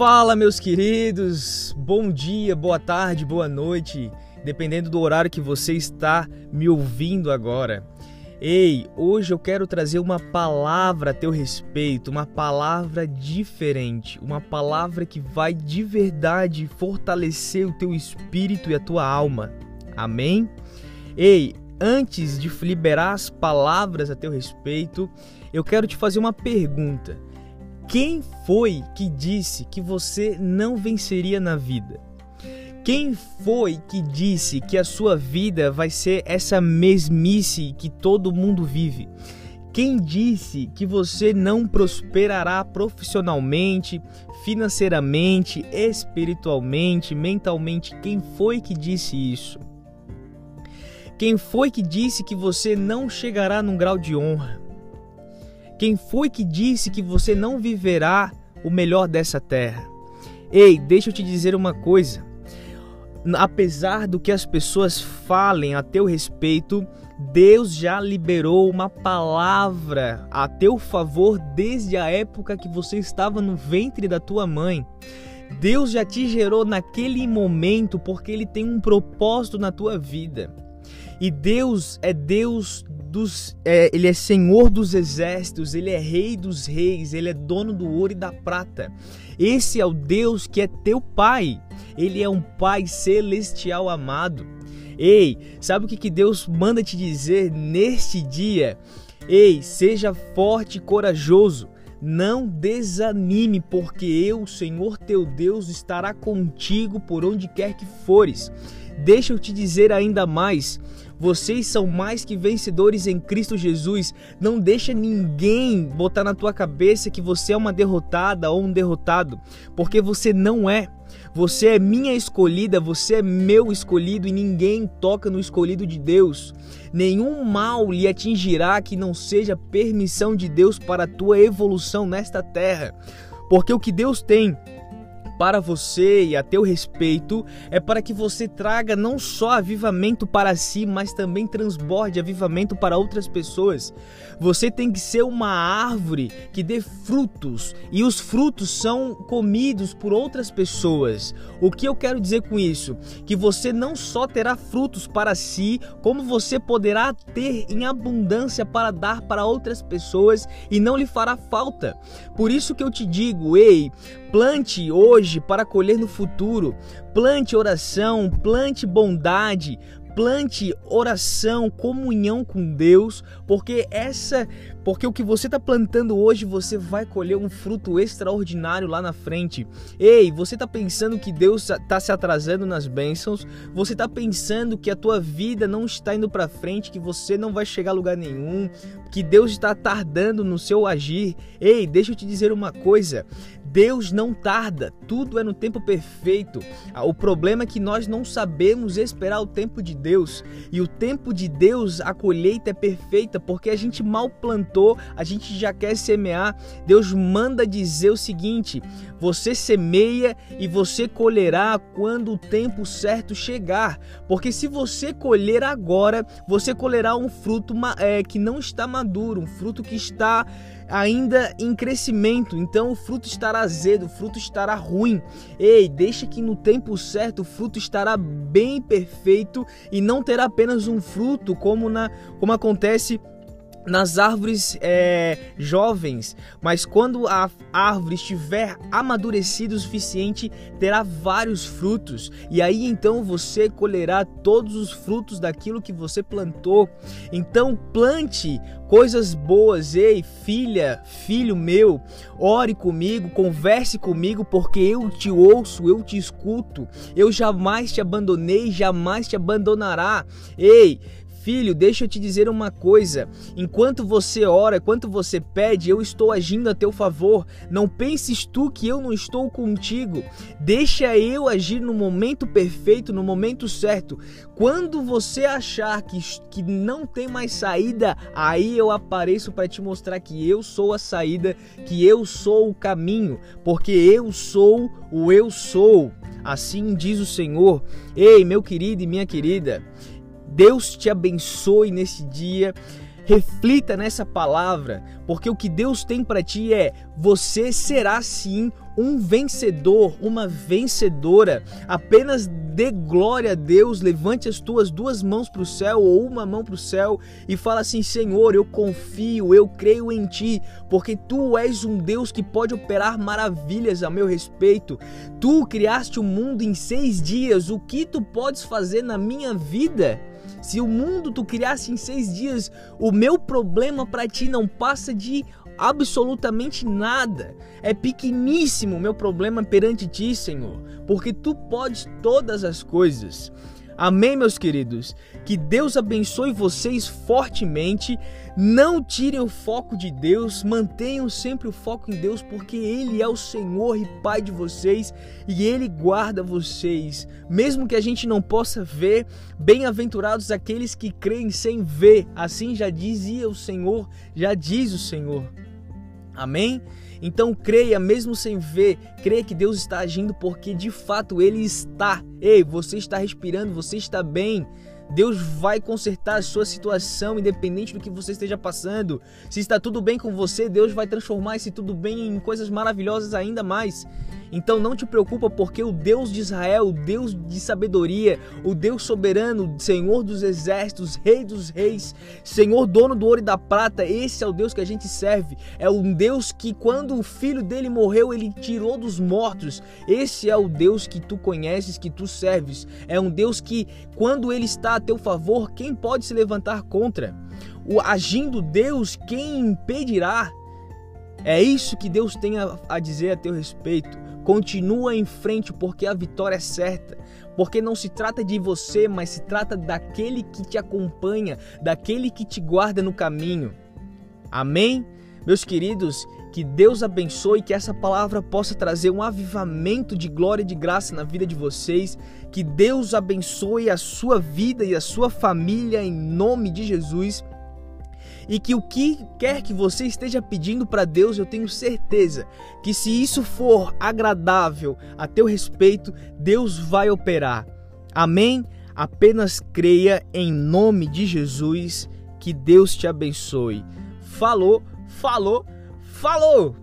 Fala, meus queridos! Bom dia, boa tarde, boa noite, dependendo do horário que você está me ouvindo agora. Ei, hoje eu quero trazer uma palavra a teu respeito, uma palavra diferente, uma palavra que vai de verdade fortalecer o teu espírito e a tua alma. Amém? Ei, antes de liberar as palavras a teu respeito, eu quero te fazer uma pergunta. Quem foi que disse que você não venceria na vida? Quem foi que disse que a sua vida vai ser essa mesmice que todo mundo vive? Quem disse que você não prosperará profissionalmente, financeiramente, espiritualmente, mentalmente? Quem foi que disse isso? Quem foi que disse que você não chegará num grau de honra? Quem foi que disse que você não viverá o melhor dessa terra? Ei, deixa eu te dizer uma coisa. Apesar do que as pessoas falem a teu respeito, Deus já liberou uma palavra a teu favor desde a época que você estava no ventre da tua mãe. Deus já te gerou naquele momento porque Ele tem um propósito na tua vida. E Deus é Deus dos. É, ele é Senhor dos exércitos, ele é Rei dos reis, ele é dono do ouro e da prata. Esse é o Deus que é teu Pai. Ele é um Pai celestial amado. Ei, sabe o que, que Deus manda te dizer neste dia? Ei, seja forte e corajoso. Não desanime, porque eu, Senhor teu Deus, estará contigo por onde quer que fores. Deixa eu te dizer ainda mais. Vocês são mais que vencedores em Cristo Jesus. Não deixa ninguém botar na tua cabeça que você é uma derrotada ou um derrotado, porque você não é. Você é minha escolhida, você é meu escolhido e ninguém toca no escolhido de Deus. Nenhum mal lhe atingirá que não seja permissão de Deus para a tua evolução nesta terra. Porque o que Deus tem para você e a teu respeito é para que você traga não só avivamento para si, mas também transborde avivamento para outras pessoas. Você tem que ser uma árvore que dê frutos e os frutos são comidos por outras pessoas. O que eu quero dizer com isso? Que você não só terá frutos para si, como você poderá ter em abundância para dar para outras pessoas e não lhe fará falta. Por isso que eu te digo, ei, plante hoje para colher no futuro. Plante oração, plante bondade, plante oração, comunhão com Deus, porque essa, porque o que você está plantando hoje, você vai colher um fruto extraordinário lá na frente. Ei, você está pensando que Deus está se atrasando nas bênçãos? Você está pensando que a tua vida não está indo para frente, que você não vai chegar a lugar nenhum, que Deus está tardando no seu agir? Ei, deixa eu te dizer uma coisa. Deus não tarda, tudo é no tempo perfeito. Ah, o problema é que nós não sabemos esperar o tempo de Deus. E o tempo de Deus, a colheita é perfeita, porque a gente mal plantou, a gente já quer semear. Deus manda dizer o seguinte: você semeia e você colherá quando o tempo certo chegar. Porque se você colher agora, você colherá um fruto é, que não está maduro, um fruto que está ainda em crescimento, então o fruto estará azedo, o fruto estará ruim. Ei, deixa que no tempo certo o fruto estará bem perfeito e não terá apenas um fruto como na como acontece nas árvores é, jovens, mas quando a árvore estiver amadurecida o suficiente, terá vários frutos, e aí então você colherá todos os frutos daquilo que você plantou. Então plante coisas boas, ei, filha, filho meu, ore comigo, converse comigo, porque eu te ouço, eu te escuto, eu jamais te abandonei, jamais te abandonará. Ei, Filho, deixa eu te dizer uma coisa: enquanto você ora, enquanto você pede, eu estou agindo a teu favor. Não penses tu que eu não estou contigo. Deixa eu agir no momento perfeito, no momento certo. Quando você achar que, que não tem mais saída, aí eu apareço para te mostrar que eu sou a saída, que eu sou o caminho, porque eu sou o eu sou. Assim diz o Senhor. Ei, meu querido e minha querida, Deus te abençoe nesse dia. reflita nessa palavra, porque o que Deus tem para ti é: você será sim um vencedor, uma vencedora. Apenas dê glória a Deus, levante as tuas duas mãos para o céu ou uma mão para o céu e fala assim: Senhor, eu confio, eu creio em ti, porque tu és um Deus que pode operar maravilhas a meu respeito. Tu criaste o mundo em seis dias, o que tu podes fazer na minha vida? Se o mundo tu criasse em seis dias, o meu problema para ti não passa de absolutamente nada. É pequeníssimo o meu problema perante ti, Senhor, porque tu podes todas as coisas. Amém, meus queridos? Que Deus abençoe vocês fortemente. Não tirem o foco de Deus, mantenham sempre o foco em Deus, porque Ele é o Senhor e Pai de vocês e Ele guarda vocês. Mesmo que a gente não possa ver, bem-aventurados aqueles que creem sem ver. Assim já dizia o Senhor, já diz o Senhor. Amém? Então creia, mesmo sem ver, creia que Deus está agindo porque de fato Ele está. Ei, você está respirando, você está bem. Deus vai consertar a sua situação, independente do que você esteja passando. Se está tudo bem com você, Deus vai transformar esse tudo bem em coisas maravilhosas ainda mais. Então não te preocupa porque o Deus de Israel, o Deus de sabedoria, o Deus soberano, Senhor dos exércitos, Rei dos reis, Senhor dono do ouro e da prata, esse é o Deus que a gente serve. É um Deus que quando o filho dele morreu, ele tirou dos mortos. Esse é o Deus que tu conheces, que tu serves. É um Deus que quando ele está a teu favor, quem pode se levantar contra? O agindo Deus, quem impedirá? É isso que Deus tem a, a dizer a teu respeito. Continua em frente porque a vitória é certa. Porque não se trata de você, mas se trata daquele que te acompanha, daquele que te guarda no caminho. Amém? Meus queridos, que Deus abençoe, que essa palavra possa trazer um avivamento de glória e de graça na vida de vocês. Que Deus abençoe a sua vida e a sua família em nome de Jesus e que o que quer que você esteja pedindo para Deus, eu tenho certeza que se isso for agradável a teu respeito, Deus vai operar. Amém? Apenas creia em nome de Jesus. Que Deus te abençoe. Falou, falou, falou!